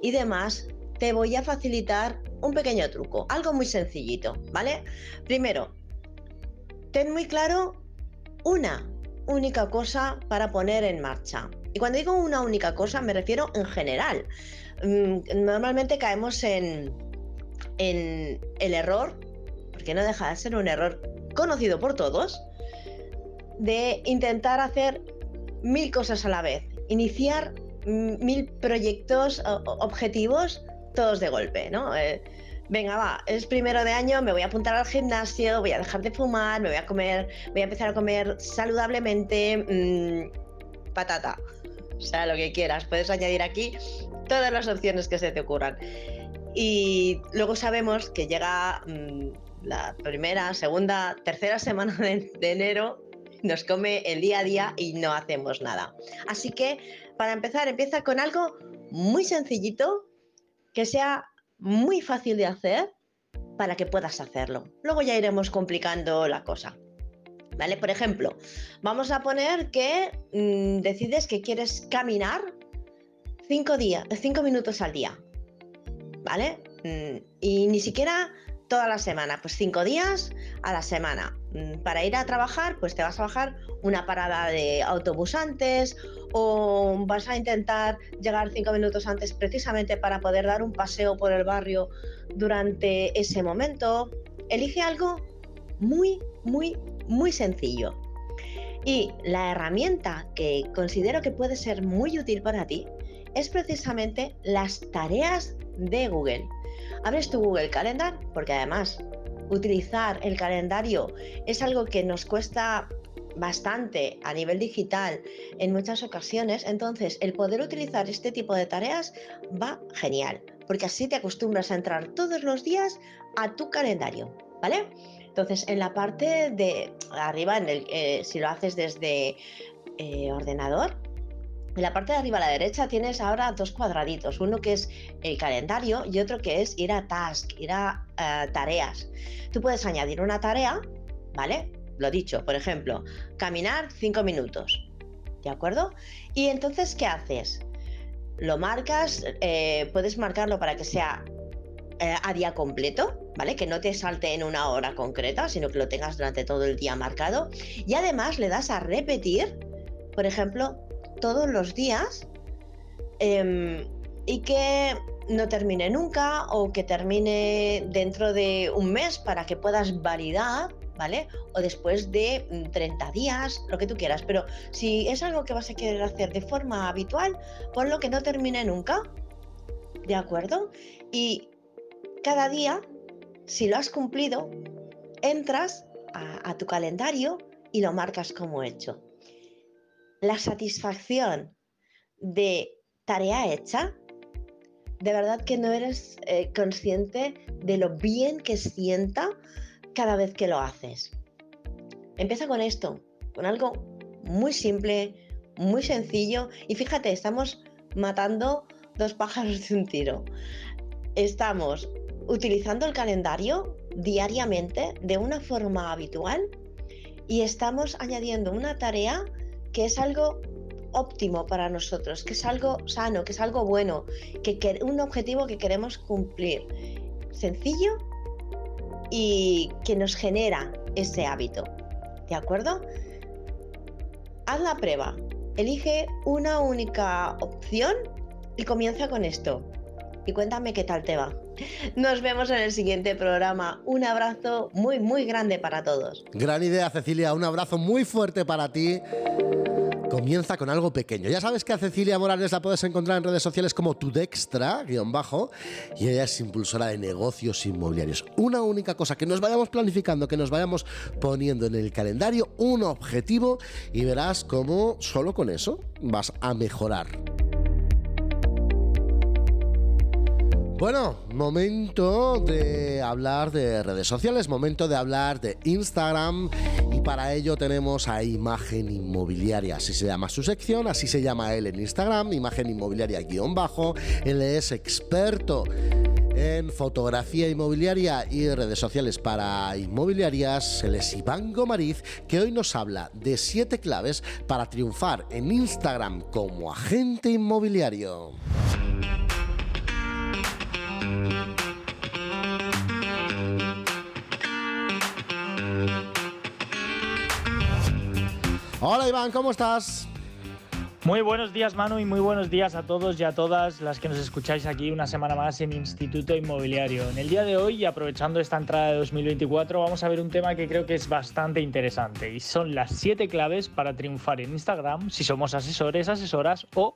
y demás, te voy a facilitar un pequeño truco, algo muy sencillito, ¿vale? Primero, ten muy claro una única cosa para poner en marcha. Y cuando digo una única cosa me refiero en general. Mm, normalmente caemos en, en el error que no deja de ser un error conocido por todos, de intentar hacer mil cosas a la vez, iniciar mil proyectos, objetivos, todos de golpe, ¿no? Eh, venga, va, es primero de año, me voy a apuntar al gimnasio, voy a dejar de fumar, me voy a comer, voy a empezar a comer saludablemente, mm, patata, o sea, lo que quieras, puedes añadir aquí todas las opciones que se te ocurran. Y luego sabemos que llega mm, la primera, segunda, tercera semana de, enero nos come el día a día y no hacemos nada. Así que para empezar, empieza con algo muy sencillito, que sea muy fácil de hacer para que puedas hacerlo. Luego ya iremos complicando la cosa. ¿Vale? Por ejemplo, vamos a poner que mm, decides que quieres caminar cinco, días, cinco minutos al día. ¿Vale? Mm, y ni siquiera toda la semana, pues cinco días a la semana. Mm, para ir a trabajar, pues te vas a bajar una parada de autobús antes o vas a intentar llegar cinco minutos antes precisamente para poder dar un paseo por el barrio durante ese momento. Elige algo muy, muy, muy sencillo. Y la herramienta que considero que puede ser muy útil para ti es precisamente las tareas de Google. Abres tu Google Calendar, porque además utilizar el calendario es algo que nos cuesta bastante a nivel digital en muchas ocasiones, entonces el poder utilizar este tipo de tareas va genial, porque así te acostumbras a entrar todos los días a tu calendario, ¿vale? Entonces, en la parte de arriba, en el, eh, si lo haces desde eh, ordenador, en la parte de arriba a la derecha tienes ahora dos cuadraditos, uno que es el calendario y otro que es ir a task, ir a eh, tareas. Tú puedes añadir una tarea, ¿vale? Lo dicho, por ejemplo, caminar cinco minutos, ¿de acuerdo? Y entonces, ¿qué haces? Lo marcas, puedes marcarlo para que sea a día completo, ¿vale? Que no te salte en una hora concreta, sino que lo tengas durante todo el día marcado. Y además le das a repetir, por ejemplo, todos los días em, y que no termine nunca o que termine dentro de un mes para que puedas validar, ¿vale? O después de 30 mm, días, lo que tú quieras. Pero si es algo que vas a querer hacer de forma habitual, ponlo que no termine nunca. ¿De acuerdo? Y cada día si lo has cumplido, entras a, tu calendario y lo marcas como hecho. La satisfacción de tarea hecha, de verdad que no eres eh, consciente de lo bien que sienta cada vez que lo haces. Empieza con esto, con algo muy simple, muy sencillo y fíjate, estamos matando dos pájaros de un tiro. Estamos utilizando el calendario diariamente de una forma habitual y estamos añadiendo una tarea que es algo óptimo para nosotros, que es algo sano, que es algo bueno, que, un objetivo que queremos cumplir. Sencillo y que nos genera ese hábito. ¿De acuerdo? Haz la prueba. Elige una única opción y comienza con esto. Y cuéntame qué tal te va. Nos vemos en el siguiente programa. Un abrazo muy, muy grande para todos. Gran idea, Cecilia. Un abrazo muy fuerte para ti. Comienza con algo pequeño. Ya sabes que a Cecilia Morales la puedes encontrar en redes sociales como Tudextra, guion bajo, y ella es impulsora de negocios inmobiliarios. Una única cosa, que nos vayamos planificando, que nos vayamos poniendo en el calendario un objetivo y verás cómo solo con eso vas a mejorar. Bueno, momento de hablar de redes sociales, momento de hablar de Instagram. Y para ello tenemos a Imagen Inmobiliaria, así se llama su sección, así se llama él en Instagram, Imagen Inmobiliaria guion bajo, él es experto en fotografía inmobiliaria y redes sociales para inmobiliarias, él es Iván Gomariz, que hoy nos habla de siete claves para triunfar en Instagram como agente inmobiliario. Hola Iván, ¿cómo estás? Muy buenos días Manu y muy buenos días a todos y a todas las que nos escucháis aquí una semana más en Instituto Inmobiliario. En el día de hoy, aprovechando esta entrada de 2024, vamos a ver un tema que creo que es bastante interesante y son las siete claves para triunfar en Instagram si somos asesores, asesoras o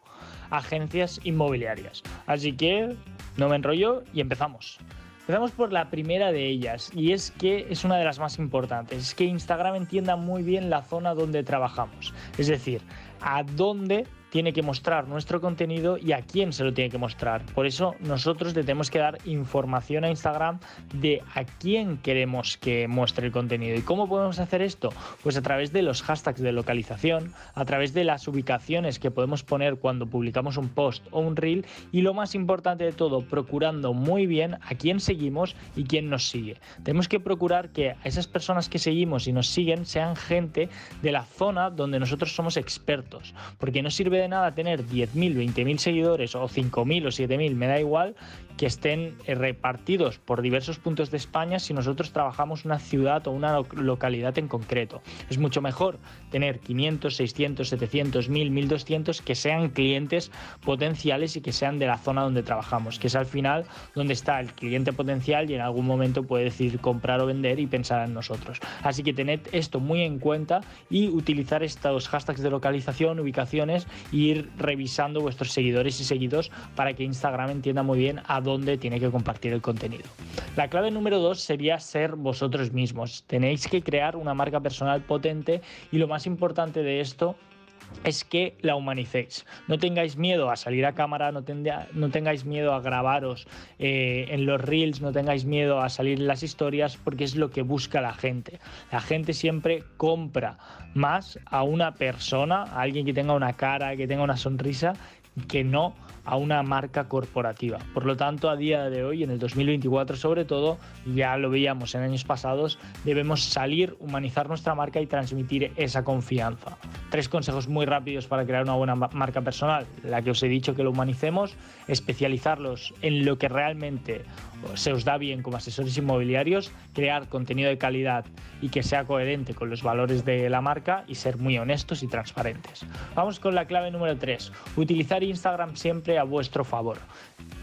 agencias inmobiliarias. Así que no me enrollo y empezamos. Empezamos por la primera de ellas y es que es una de las más importantes, es que Instagram entienda muy bien la zona donde trabajamos, es decir, a dónde tiene que mostrar nuestro contenido y a quién se lo tiene que mostrar. Por eso nosotros le tenemos que dar información a Instagram de a quién queremos que muestre el contenido. ¿Y cómo podemos hacer esto? Pues a través de los hashtags de localización, a través de las ubicaciones que podemos poner cuando publicamos un post o un reel y lo más importante de todo, procurando muy bien a quién seguimos y quién nos sigue. Tenemos que procurar que a esas personas que seguimos y nos siguen sean gente de la zona donde nosotros somos expertos, porque no sirve de nada tener 10.000, 20.000 seguidores o 5.000 o 7.000, me da igual, que estén eh, repartidos por diversos puntos de España si nosotros trabajamos una ciudad o una localidad en concreto. Es mucho mejor tener 500, 600, 700, 1000, 1200 que sean clientes potenciales y que sean de la zona donde trabajamos, que es al final donde está el cliente potencial y en algún momento puede decidir comprar o vender y pensar en nosotros. Así que tened esto muy en cuenta y utilizar estos hashtags de localización, ubicaciones e ir revisando vuestros seguidores y seguidos para que Instagram entienda muy bien a dónde tiene que compartir el contenido. La clave número dos sería ser vosotros mismos. Tenéis que crear una marca personal potente y lo más importante de esto es que la humanicéis. No tengáis miedo a salir a cámara, no, no tengáis miedo a grabaros eh, en los reels, no tengáis miedo a salir en las historias, porque es lo que busca la gente. La gente siempre compra más a una persona, a alguien que tenga una cara, que tenga una sonrisa, que no a una marca corporativa. Por lo tanto, a día de hoy, en el 2024 sobre todo, ya lo veíamos en años pasados, debemos salir, humanizar nuestra marca y transmitir esa confianza. Tres consejos muy rápidos para crear una buena marca personal. La que os he dicho que lo humanicemos, especializarlos en lo que realmente se os da bien como asesores inmobiliarios, crear contenido de calidad y que sea coherente con los valores de la marca y ser muy honestos y transparentes. Vamos con la clave número 3. Utilizar Instagram siempre a vuestro favor.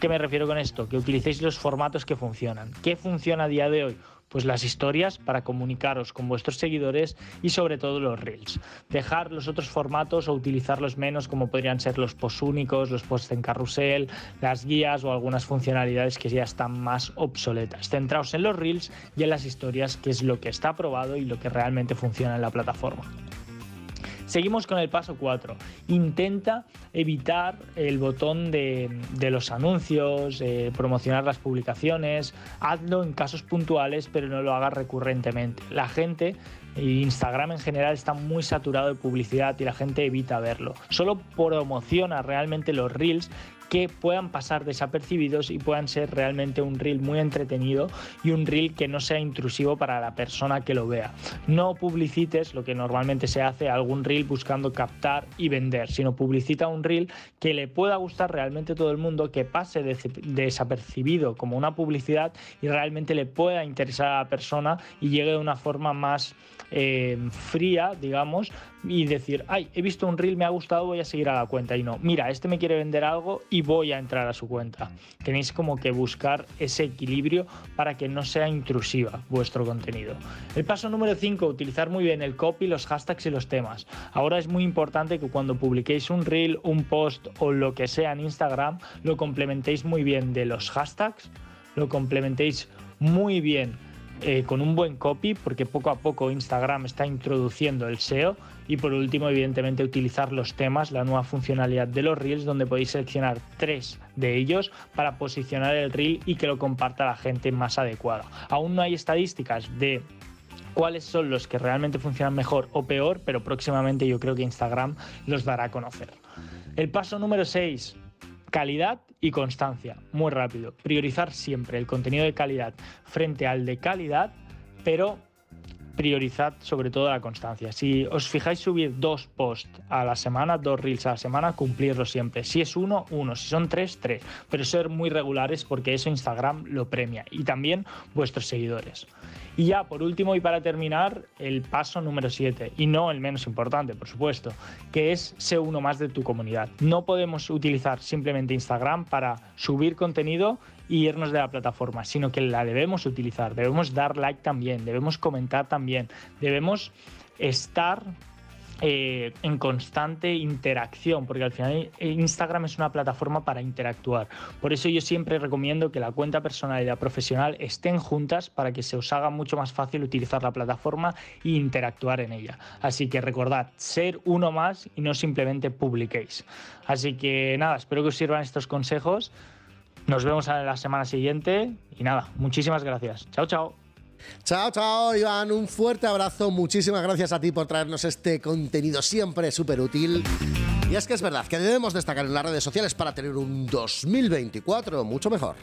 ¿Qué me refiero con esto? Que utilicéis los formatos que funcionan. ¿Qué funciona a día de hoy? Pues las historias para comunicaros con vuestros seguidores y sobre todo los reels. Dejar los otros formatos o utilizarlos menos como podrían ser los posts únicos, los posts en carrusel, las guías o algunas funcionalidades que ya están más obsoletas. Centraos en los reels y en las historias que es lo que está probado y lo que realmente funciona en la plataforma. Seguimos con el paso 4. Intenta evitar el botón de, los anuncios, eh, promocionar las publicaciones. Hazlo en casos puntuales, pero no lo hagas recurrentemente. La gente Instagram en general está muy saturado de publicidad y la gente evita verlo. Solo promociona realmente los reels que puedan pasar desapercibidos y puedan ser realmente un reel muy entretenido y un reel que no sea intrusivo para la persona que lo vea. No publicites lo que normalmente se hace, algún reel buscando captar y vender, sino publicita un reel que le pueda gustar realmente a todo el mundo, que pase desapercibido como una publicidad y realmente le pueda interesar a la persona y llegue de una forma más eh, fría, digamos, y decir, ay, he visto un reel, me ha gustado, voy a seguir a la cuenta. Y no, mira, este me quiere vender algo y voy a entrar a su cuenta. Tenéis como que buscar ese equilibrio para que no sea intrusiva vuestro contenido. El paso número 5, utilizar muy bien el copy, los hashtags y los temas. Ahora es muy importante que cuando publiquéis un reel, un post o lo que sea en Instagram, lo complementéis muy bien de los hashtags, lo complementéis muy bien eh, con un buen copy, porque poco a poco Instagram está introduciendo el SEO. Y por último, evidentemente, utilizar los temas, la nueva funcionalidad de los Reels, donde podéis seleccionar tres de ellos para posicionar el Reel y que lo comparta la gente más adecuada. Aún no hay estadísticas de cuáles son los que realmente funcionan mejor o peor, pero próximamente yo creo que Instagram los dará a conocer. El paso número 6, calidad y constancia. Muy rápido. Priorizar siempre el contenido de calidad frente al de calidad, pero priorizad sobre todo la constancia. Si os fijáis subir dos posts a la semana, dos reels a la semana, cumplirlo siempre. Si es uno, uno. Si son tres, tres. Pero ser muy regulares porque eso Instagram lo premia. Y también vuestros seguidores. Y ya, por último y para terminar, el paso número 7, y no el menos importante, por supuesto, que es ser uno más de tu comunidad. No podemos utilizar simplemente Instagram para subir contenido y irnos de la plataforma, sino que la debemos utilizar, debemos dar like también, debemos comentar también, debemos estar eh, en constante interacción, porque al final Instagram es una plataforma para interactuar. Por eso yo siempre recomiendo que la cuenta personal y la profesional estén juntas para que se os haga mucho más fácil utilizar la plataforma e interactuar en ella. Así que recordad, ser uno más y no simplemente publiquéis. Así que nada, espero que os sirvan estos consejos. Nos vemos la semana siguiente y nada, muchísimas gracias. Chao, chao. Chao, chao, Iván. Un fuerte abrazo. Muchísimas gracias a ti por traernos este contenido siempre súper útil. Y es que es verdad que debemos destacar en las redes sociales para tener un 2024 mucho mejor.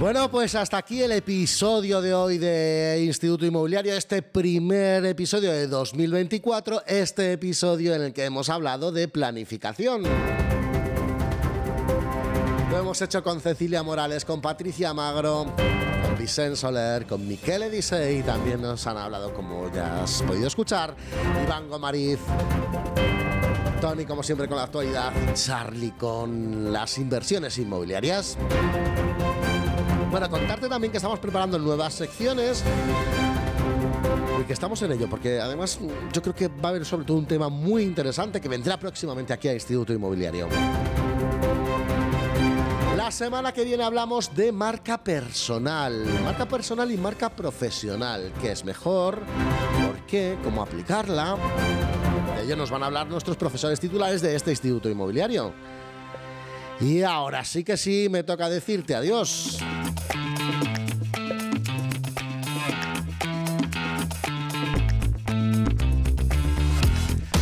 Bueno, pues hasta aquí el episodio de hoy de Instituto Inmobiliario, este primer episodio de 2024, este episodio en el que hemos hablado de planificación. Lo hemos hecho con Cecilia Morales, con Patricia Magro, con Vicente Soler, con Miquel Edise y también nos han hablado, como ya has podido escuchar, Iván Gomariz. Tony, como siempre, con la actualidad. Charlie, con las inversiones inmobiliarias. Bueno, contarte también que estamos preparando nuevas secciones y que estamos en ello, porque además yo creo que va a haber sobre todo un tema muy interesante que vendrá próximamente aquí a Instituto Inmobiliario. La semana que viene hablamos de marca personal, marca personal y marca profesional, qué es mejor, por qué, cómo aplicarla. De ello nos van a hablar nuestros profesores titulares de este Instituto Inmobiliario. Y ahora sí que sí, me toca decirte adiós.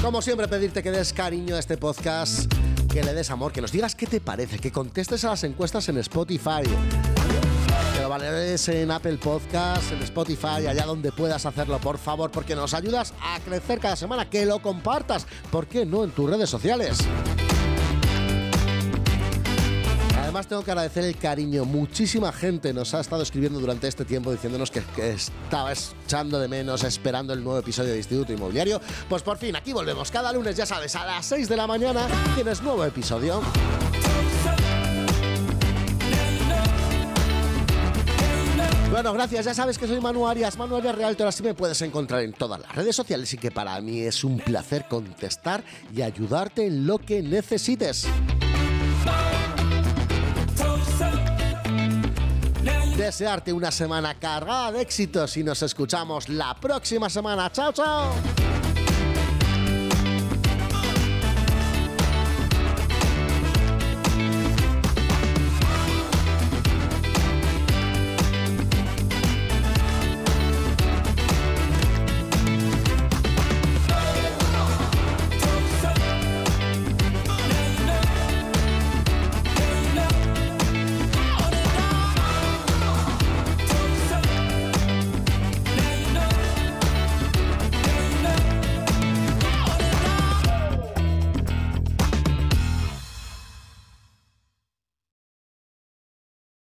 Como siempre, pedirte que des cariño a este podcast, que le des amor, que nos digas qué te parece, que contestes a las encuestas en Spotify, que lo valores en Apple Podcasts, en Spotify, allá donde puedas hacerlo, por favor, porque nos ayudas a crecer cada semana, que lo compartas, ¿por qué no en tus redes sociales? Tengo que agradecer el cariño. Muchísima gente nos ha estado escribiendo durante este tiempo diciéndonos que, que, estaba echando de menos, esperando el nuevo episodio de Instituto Inmobiliario. Pues por fin, aquí volvemos. Cada lunes, ya sabes, a las 6 de la mañana tienes nuevo episodio. Bueno, gracias. Ya sabes que soy Manu Arias, Manu Arias Realtor. Así me puedes encontrar en todas las redes sociales y que para mí es un placer contestar y ayudarte en lo que necesites. Desearte una semana cargada de éxitos y nos escuchamos la próxima semana. ¡Chao, chao!